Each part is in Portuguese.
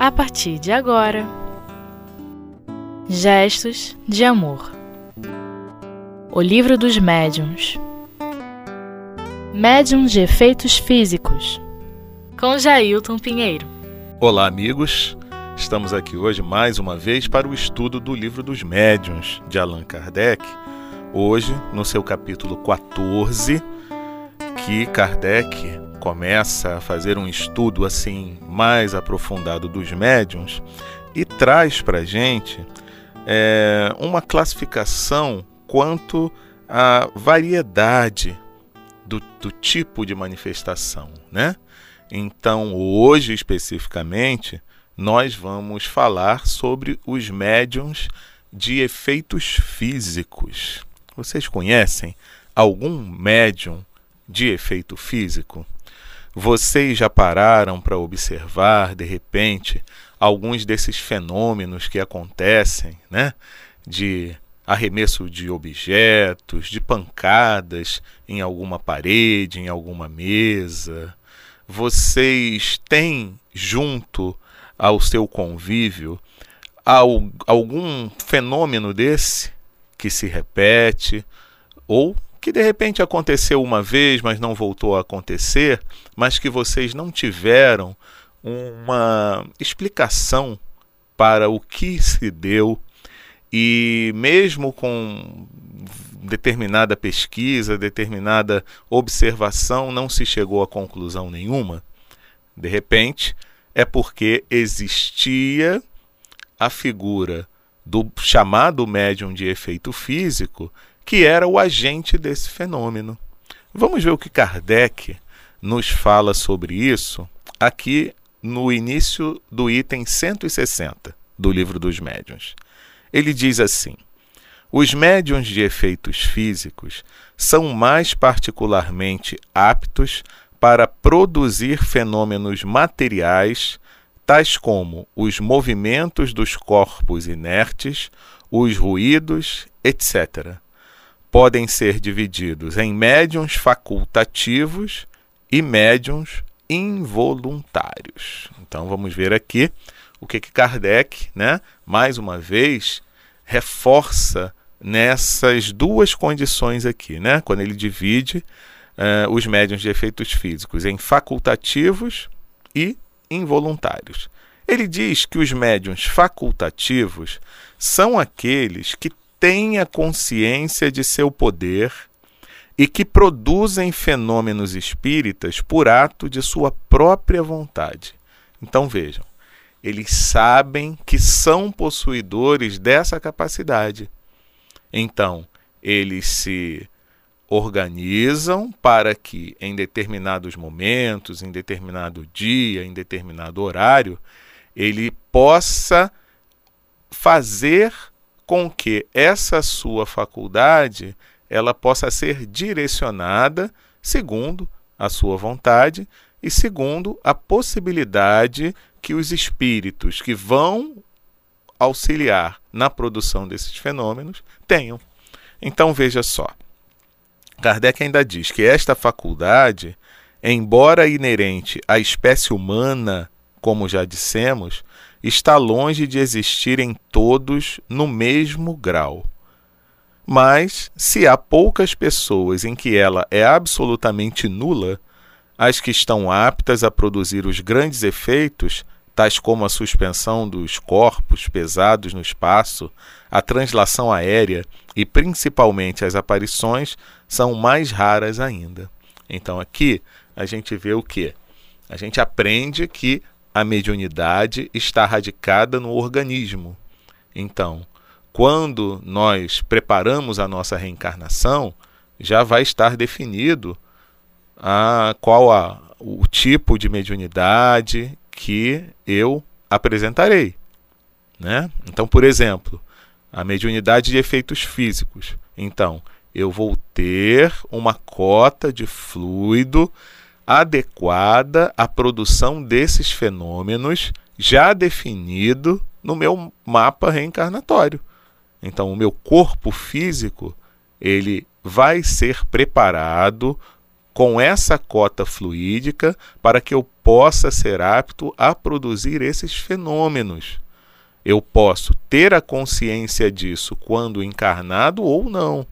a partir de agora. Gestos de Amor O Livro dos Médiuns Médiuns de Efeitos Físicos com Jailton Pinheiro. Olá, amigos. Estamos aqui hoje mais uma vez para o estudo do Livro dos Médiuns de Allan Kardec. Hoje, no seu capítulo 14, que Kardec começa a fazer um estudo assim mais aprofundado dos médiums e traz para a gente é, uma classificação quanto à variedade do, do tipo de manifestação, né? Então, hoje especificamente, nós vamos falar sobre os médiums de efeitos físicos. Vocês conhecem algum médium de efeito físico? Vocês já pararam para observar, de repente, alguns desses fenômenos que acontecem, né? De arremesso de objetos, de pancadas em alguma parede, em alguma mesa. Vocês têm junto ao seu convívio algum fenômeno desse que se repete ou que de repente aconteceu uma vez, mas não voltou a acontecer, mas que vocês não tiveram uma explicação para o que se deu e mesmo com determinada pesquisa, determinada observação, não se chegou a conclusão nenhuma. De repente, é porque existia a figura do chamado médium de efeito físico que era o agente desse fenômeno. Vamos ver o que Kardec nos fala sobre isso aqui no início do item 160 do Livro dos Médiuns. Ele diz assim: Os médiuns de efeitos físicos são mais particularmente aptos para produzir fenômenos materiais, tais como os movimentos dos corpos inertes, os ruídos, etc podem ser divididos em médiums facultativos e médiums involuntários. Então vamos ver aqui o que, que Kardec, né, mais uma vez, reforça nessas duas condições aqui, né, quando ele divide uh, os médiums de efeitos físicos em facultativos e involuntários. Ele diz que os médiums facultativos são aqueles que tenha consciência de seu poder e que produzem fenômenos espíritas por ato de sua própria vontade. Então vejam, eles sabem que são possuidores dessa capacidade. Então, eles se organizam para que em determinados momentos, em determinado dia, em determinado horário, ele possa fazer com que essa sua faculdade ela possa ser direcionada segundo a sua vontade e segundo a possibilidade que os espíritos que vão auxiliar na produção desses fenômenos tenham. Então veja só. Kardec ainda diz que esta faculdade, embora inerente à espécie humana, como já dissemos, está longe de existir em todos no mesmo grau. Mas, se há poucas pessoas em que ela é absolutamente nula, as que estão aptas a produzir os grandes efeitos, tais como a suspensão dos corpos pesados no espaço, a translação aérea e principalmente as aparições, são mais raras ainda. Então aqui a gente vê o que? A gente aprende que a mediunidade está radicada no organismo. Então, quando nós preparamos a nossa reencarnação, já vai estar definido a, qual a, o tipo de mediunidade que eu apresentarei. Né? Então, por exemplo, a mediunidade de efeitos físicos. Então, eu vou ter uma cota de fluido adequada à produção desses fenômenos já definido no meu mapa reencarnatório. Então, o meu corpo físico ele vai ser preparado com essa cota fluídica para que eu possa ser apto a produzir esses fenômenos. Eu posso ter a consciência disso quando encarnado ou não.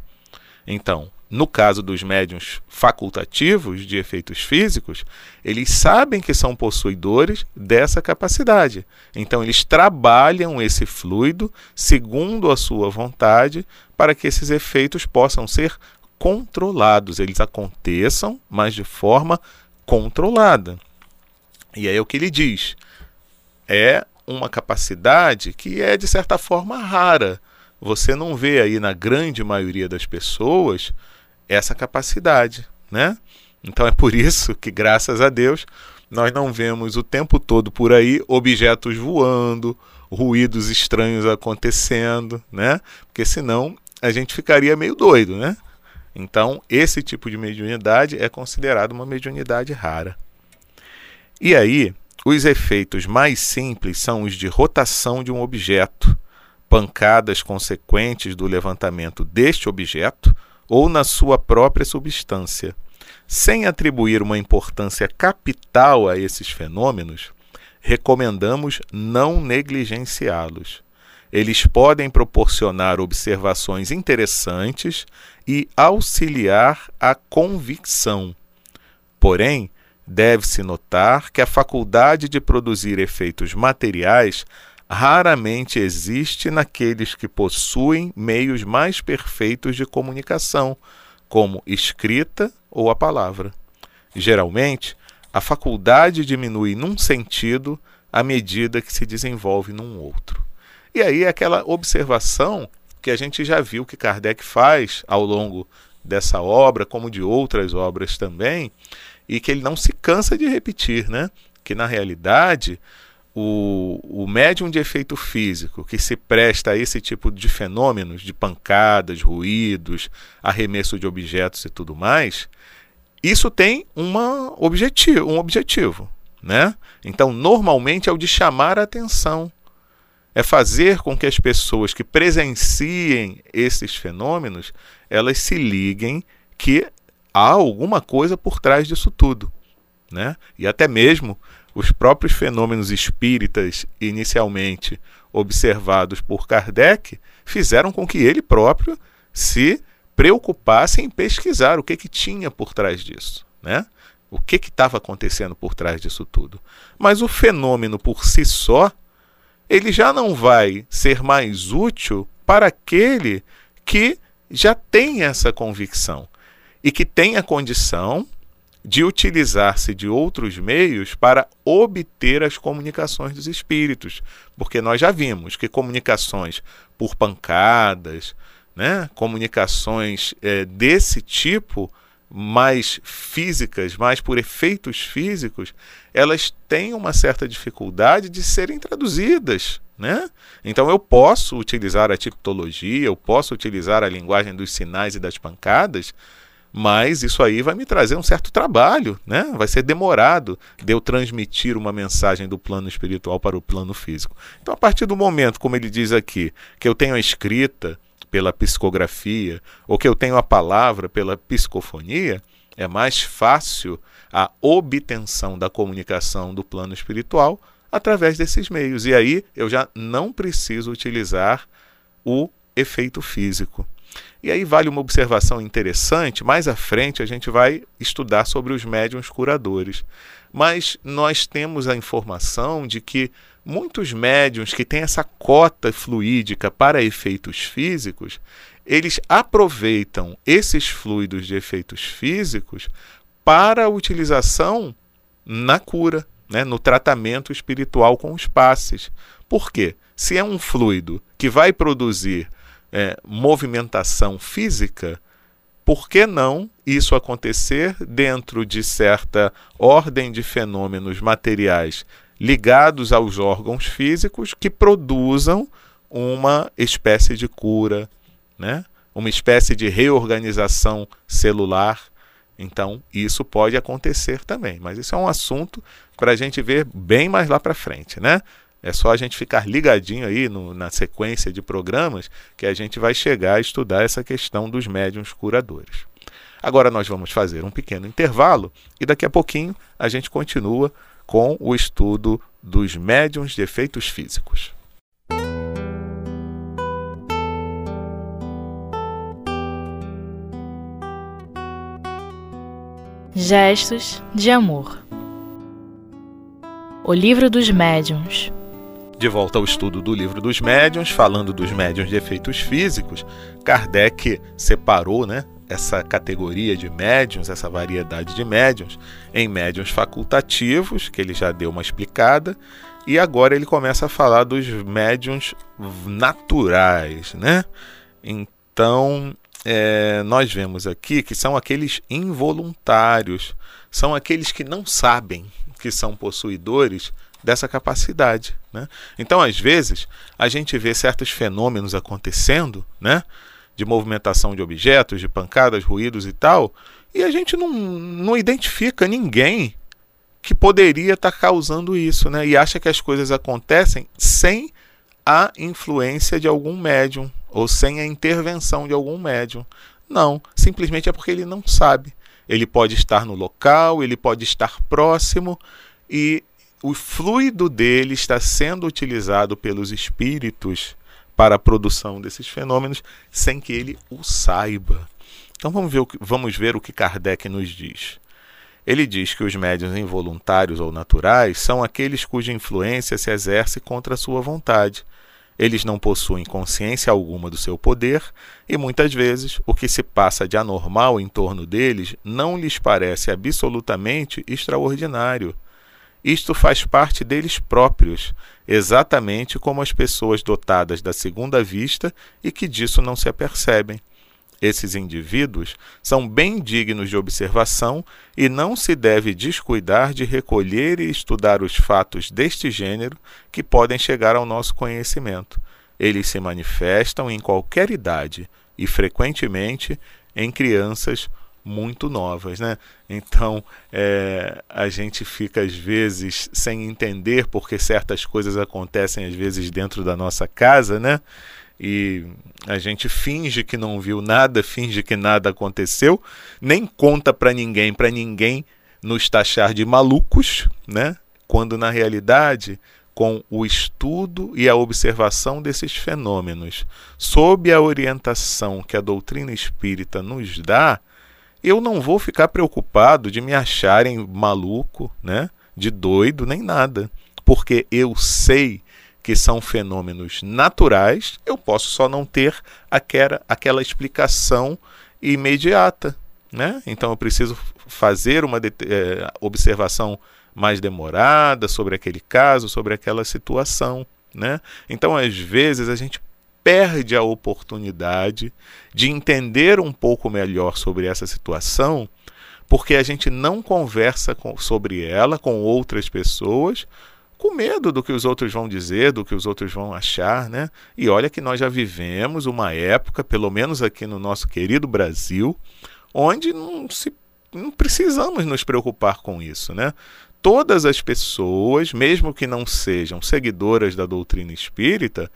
Então, no caso dos médiums facultativos de efeitos físicos, eles sabem que são possuidores dessa capacidade. Então, eles trabalham esse fluido segundo a sua vontade para que esses efeitos possam ser controlados. Eles aconteçam, mas de forma controlada. E aí o que ele diz. É uma capacidade que é, de certa forma, rara. Você não vê aí na grande maioria das pessoas essa capacidade, né? Então é por isso que, graças a Deus, nós não vemos o tempo todo por aí objetos voando, ruídos estranhos acontecendo, né? Porque senão a gente ficaria meio doido, né? Então, esse tipo de mediunidade é considerado uma mediunidade rara. E aí, os efeitos mais simples são os de rotação de um objeto, pancadas consequentes do levantamento deste objeto, ou na sua própria substância. Sem atribuir uma importância capital a esses fenômenos, recomendamos não negligenciá-los. Eles podem proporcionar observações interessantes e auxiliar a convicção. Porém, deve-se notar que a faculdade de produzir efeitos materiais raramente existe naqueles que possuem meios mais perfeitos de comunicação, como escrita ou a palavra. Geralmente, a faculdade diminui num sentido à medida que se desenvolve num outro. E aí é aquela observação que a gente já viu que Kardec faz ao longo dessa obra, como de outras obras também, e que ele não se cansa de repetir, né? Que na realidade o, o médium de efeito físico que se presta a esse tipo de fenômenos, de pancadas, ruídos, arremesso de objetos e tudo mais, isso tem uma objetivo, um objetivo. Né? Então, normalmente é o de chamar a atenção. É fazer com que as pessoas que presenciem esses fenômenos, elas se liguem que há alguma coisa por trás disso tudo. Né? E até mesmo os próprios fenômenos espíritas, inicialmente observados por Kardec, fizeram com que ele próprio se preocupasse em pesquisar o que, que tinha por trás disso. Né? O que estava acontecendo por trás disso tudo. Mas o fenômeno por si só, ele já não vai ser mais útil para aquele que já tem essa convicção e que tem a condição de utilizar-se de outros meios para obter as comunicações dos espíritos, porque nós já vimos que comunicações por pancadas, né, comunicações é, desse tipo, mais físicas, mais por efeitos físicos, elas têm uma certa dificuldade de serem traduzidas. Né? Então eu posso utilizar a tipologia, eu posso utilizar a linguagem dos sinais e das pancadas, mas isso aí vai me trazer um certo trabalho, né? Vai ser demorado de eu transmitir uma mensagem do plano espiritual para o plano físico. Então, a partir do momento, como ele diz aqui, que eu tenho a escrita pela psicografia ou que eu tenho a palavra pela psicofonia, é mais fácil a obtenção da comunicação do plano espiritual através desses meios. E aí eu já não preciso utilizar o efeito físico. E aí vale uma observação interessante, mais à frente a gente vai estudar sobre os médiums curadores. Mas nós temos a informação de que muitos médiums que têm essa cota fluídica para efeitos físicos, eles aproveitam esses fluidos de efeitos físicos para a utilização na cura, né, no tratamento espiritual com os passes. Por quê? Se é um fluido que vai produzir é, movimentação física, por que não isso acontecer dentro de certa ordem de fenômenos materiais ligados aos órgãos físicos que produzam uma espécie de cura, né? uma espécie de reorganização celular. Então, isso pode acontecer também, mas isso é um assunto para a gente ver bem mais lá para frente. Né? É só a gente ficar ligadinho aí no, na sequência de programas que a gente vai chegar a estudar essa questão dos médiums curadores. Agora nós vamos fazer um pequeno intervalo e daqui a pouquinho a gente continua com o estudo dos médiums de efeitos físicos. Gestos de amor. O livro dos médiuns. De volta ao estudo do livro dos médiuns, falando dos médiuns de efeitos físicos, Kardec separou, né, essa categoria de médiuns, essa variedade de médiuns, em médiuns facultativos, que ele já deu uma explicada, e agora ele começa a falar dos médiuns naturais, né? Então, é, nós vemos aqui que são aqueles involuntários, são aqueles que não sabem que são possuidores dessa capacidade. Né? Então, às vezes, a gente vê certos fenômenos acontecendo, né? de movimentação de objetos, de pancadas, ruídos e tal, e a gente não, não identifica ninguém que poderia estar tá causando isso, né? E acha que as coisas acontecem sem a influência de algum médium ou sem a intervenção de algum médium. Não, simplesmente é porque ele não sabe. Ele pode estar no local, ele pode estar próximo e o fluido dele está sendo utilizado pelos espíritos para a produção desses fenômenos sem que ele o saiba. Então vamos ver o que, vamos ver o que Kardec nos diz. Ele diz que os médiuns involuntários ou naturais são aqueles cuja influência se exerce contra a sua vontade. Eles não possuem consciência alguma do seu poder e muitas vezes o que se passa de anormal em torno deles não lhes parece absolutamente extraordinário. Isto faz parte deles próprios, exatamente como as pessoas dotadas da segunda vista e que disso não se apercebem. Esses indivíduos são bem dignos de observação e não se deve descuidar de recolher e estudar os fatos deste gênero que podem chegar ao nosso conhecimento. Eles se manifestam em qualquer idade e, frequentemente, em crianças muito novas, né? Então é, a gente fica às vezes sem entender porque certas coisas acontecem às vezes dentro da nossa casa, né? E a gente finge que não viu nada, finge que nada aconteceu, nem conta para ninguém, para ninguém nos taxar de malucos, né? Quando na realidade com o estudo e a observação desses fenômenos, sob a orientação que a doutrina espírita nos dá, eu não vou ficar preocupado de me acharem maluco, né? de doido, nem nada. Porque eu sei que são fenômenos naturais, eu posso só não ter aquela, aquela explicação imediata. Né? Então eu preciso fazer uma é, observação mais demorada sobre aquele caso, sobre aquela situação. Né? Então, às vezes, a gente perde a oportunidade de entender um pouco melhor sobre essa situação, porque a gente não conversa com, sobre ela com outras pessoas, com medo do que os outros vão dizer, do que os outros vão achar, né? E olha que nós já vivemos uma época, pelo menos aqui no nosso querido Brasil, onde não se não precisamos nos preocupar com isso, né? Todas as pessoas, mesmo que não sejam seguidoras da doutrina espírita,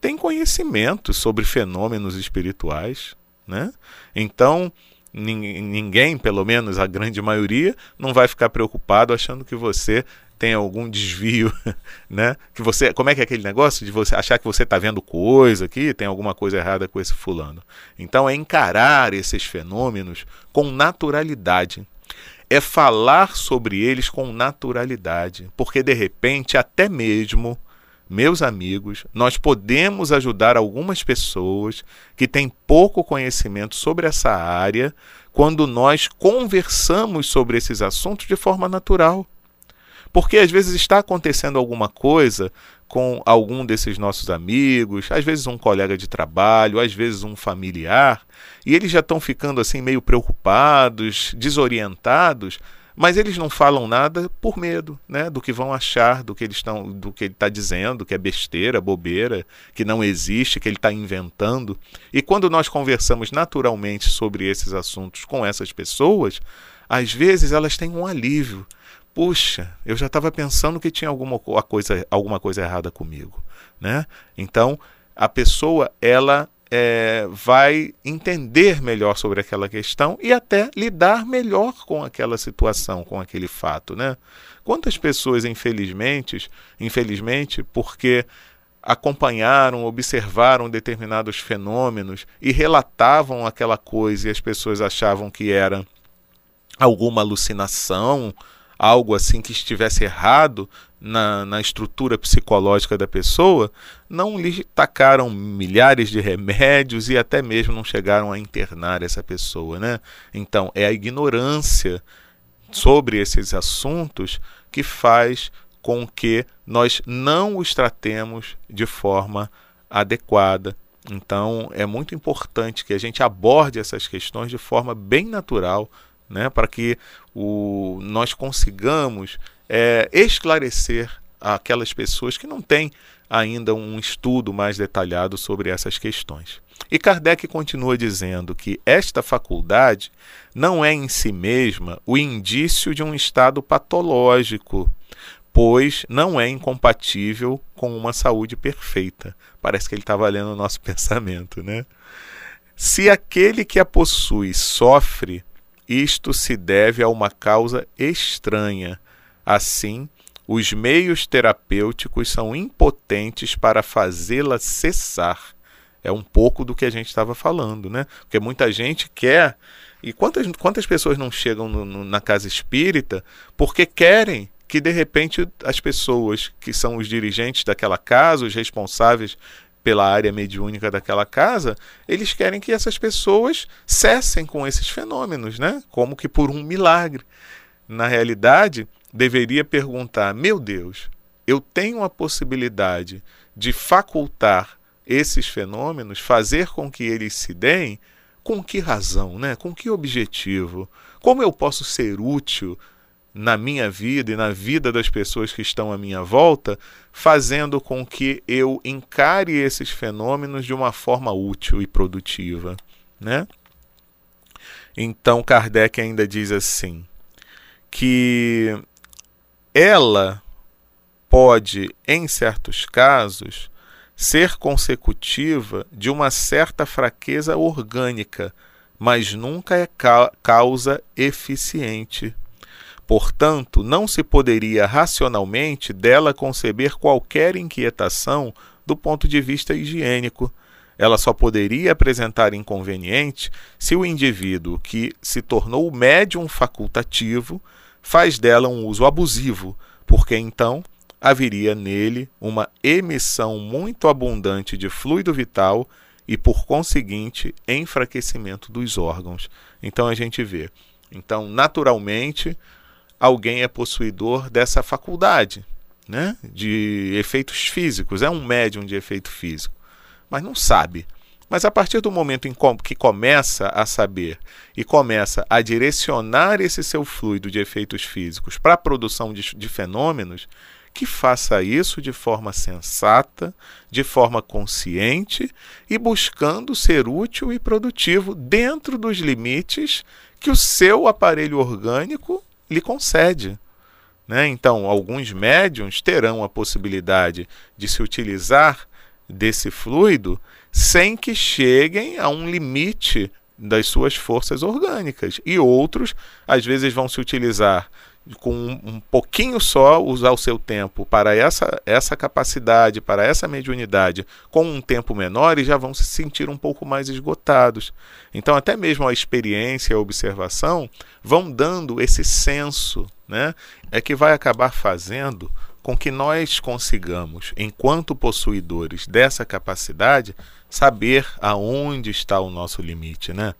tem conhecimento sobre fenômenos espirituais. Né? Então, ninguém, pelo menos a grande maioria, não vai ficar preocupado achando que você tem algum desvio, né? Que você, como é que é aquele negócio de você achar que você está vendo coisa aqui, tem alguma coisa errada com esse fulano. Então é encarar esses fenômenos com naturalidade. É falar sobre eles com naturalidade, porque de repente até mesmo meus amigos, nós podemos ajudar algumas pessoas que têm pouco conhecimento sobre essa área quando nós conversamos sobre esses assuntos de forma natural. Porque às vezes está acontecendo alguma coisa com algum desses nossos amigos, às vezes um colega de trabalho, às vezes um familiar, e eles já estão ficando assim meio preocupados, desorientados, mas eles não falam nada por medo, né, do que vão achar, do que eles estão, do que ele está dizendo, que é besteira, bobeira, que não existe, que ele está inventando. E quando nós conversamos naturalmente sobre esses assuntos com essas pessoas, às vezes elas têm um alívio. Puxa, eu já estava pensando que tinha alguma coisa, alguma coisa errada comigo, né? Então a pessoa ela é, vai entender melhor sobre aquela questão e até lidar melhor com aquela situação, com aquele fato, né? Quantas pessoas, infelizmente, infelizmente, porque acompanharam, observaram determinados fenômenos e relatavam aquela coisa e as pessoas achavam que era alguma alucinação, algo assim que estivesse errado na, na estrutura psicológica da pessoa, não lhe tacaram milhares de remédios e até mesmo não chegaram a internar essa pessoa. Né? Então, é a ignorância sobre esses assuntos que faz com que nós não os tratemos de forma adequada. Então, é muito importante que a gente aborde essas questões de forma bem natural, né, para que o, nós consigamos é, esclarecer aquelas pessoas que não têm ainda um estudo mais detalhado sobre essas questões. E Kardec continua dizendo que esta faculdade não é em si mesma o indício de um estado patológico, pois não é incompatível com uma saúde perfeita. Parece que ele estava lendo o nosso pensamento, né? Se aquele que a possui sofre, isto se deve a uma causa estranha. Assim, os meios terapêuticos são impotentes para fazê-la cessar. É um pouco do que a gente estava falando, né? Porque muita gente quer. E quantas, quantas pessoas não chegam no, no, na casa espírita porque querem que de repente as pessoas que são os dirigentes daquela casa, os responsáveis pela área mediúnica daquela casa, eles querem que essas pessoas cessem com esses fenômenos, né? Como que por um milagre. Na realidade, deveria perguntar: meu Deus, eu tenho a possibilidade de facultar esses fenômenos, fazer com que eles se deem? Com que razão, né? Com que objetivo? Como eu posso ser útil na minha vida e na vida das pessoas que estão à minha volta, fazendo com que eu encare esses fenômenos de uma forma útil e produtiva, né? Então Kardec ainda diz assim que ela pode, em certos casos, ser consecutiva de uma certa fraqueza orgânica, mas nunca é causa eficiente. Portanto, não se poderia racionalmente dela conceber qualquer inquietação do ponto de vista higiênico. Ela só poderia apresentar inconveniente se o indivíduo que se tornou médium facultativo faz dela um uso abusivo, porque então haveria nele uma emissão muito abundante de fluido vital e, por conseguinte, enfraquecimento dos órgãos. Então a gente vê. Então, naturalmente, alguém é possuidor dessa faculdade né, de efeitos físicos, é um médium de efeito físico, mas não sabe. Mas a partir do momento em que começa a saber e começa a direcionar esse seu fluido de efeitos físicos para a produção de, de fenômenos, que faça isso de forma sensata, de forma consciente e buscando ser útil e produtivo dentro dos limites que o seu aparelho orgânico lhe concede. Né? Então, alguns médiums terão a possibilidade de se utilizar desse fluido sem que cheguem a um limite das suas forças orgânicas. E outros, às vezes, vão se utilizar com um pouquinho só, usar o seu tempo para essa, essa capacidade, para essa mediunidade, com um tempo menor e já vão se sentir um pouco mais esgotados. Então, até mesmo a experiência e a observação vão dando esse senso, né? É que vai acabar fazendo com que nós consigamos, enquanto possuidores dessa capacidade, saber aonde está o nosso limite, né?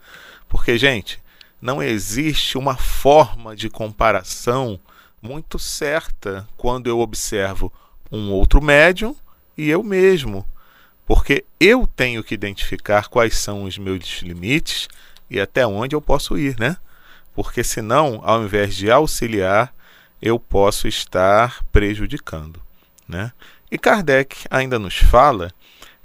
Porque, gente, não existe uma forma de comparação muito certa quando eu observo um outro médium e eu mesmo, porque eu tenho que identificar quais são os meus limites e até onde eu posso ir, né? Porque senão, ao invés de auxiliar, eu posso estar prejudicando. Né? E Kardec ainda nos fala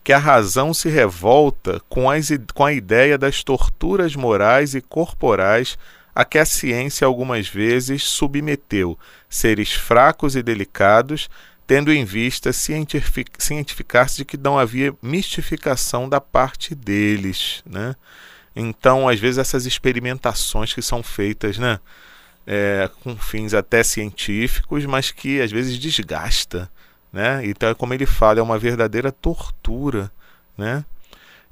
que a razão se revolta com, as, com a ideia das torturas morais e corporais a que a ciência algumas vezes submeteu seres fracos e delicados, tendo em vista cientificar-se de que não havia mistificação da parte deles, né? Então, às vezes, essas experimentações que são feitas, né, é, com fins até científicos, mas que às vezes desgasta, né? Então, é como ele fala, é uma verdadeira tortura, né?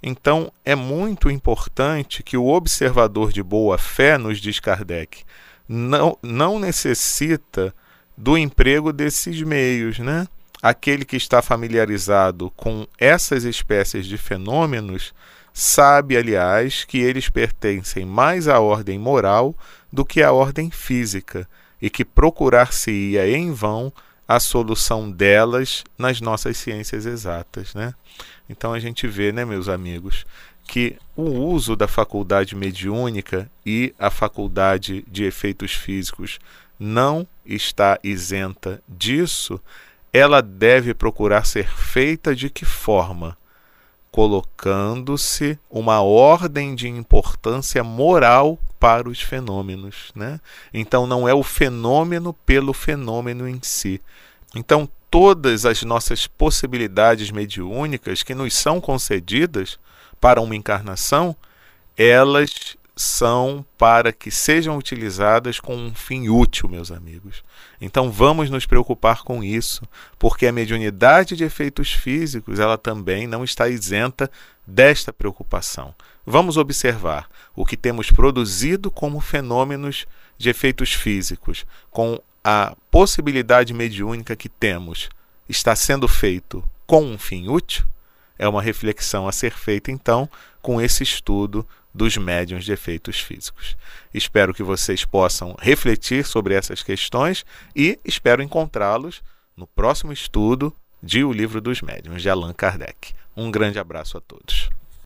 Então, é muito importante que o observador de boa fé, nos diz Kardec, não, não necessita do emprego desses meios, né? Aquele que está familiarizado com essas espécies de fenômenos sabe, aliás, que eles pertencem mais à ordem moral do que à ordem física e que procurar-se-ia em vão a solução delas nas nossas ciências exatas, né? Então a gente vê, né, meus amigos, que o uso da faculdade mediúnica e a faculdade de efeitos físicos não está isenta disso, ela deve procurar ser feita de que forma? Colocando-se uma ordem de importância moral para os fenômenos. Né? Então, não é o fenômeno pelo fenômeno em si. Então, todas as nossas possibilidades mediúnicas que nos são concedidas para uma encarnação, elas são para que sejam utilizadas com um fim útil, meus amigos. Então vamos nos preocupar com isso, porque a mediunidade de efeitos físicos, ela também não está isenta desta preocupação. Vamos observar o que temos produzido como fenômenos de efeitos físicos, com a possibilidade mediúnica que temos, está sendo feito com um fim útil? É uma reflexão a ser feita, então, com esse estudo dos médiums de efeitos físicos. Espero que vocês possam refletir sobre essas questões e espero encontrá-los no próximo estudo de O Livro dos Médiuns, de Allan Kardec. Um grande abraço a todos.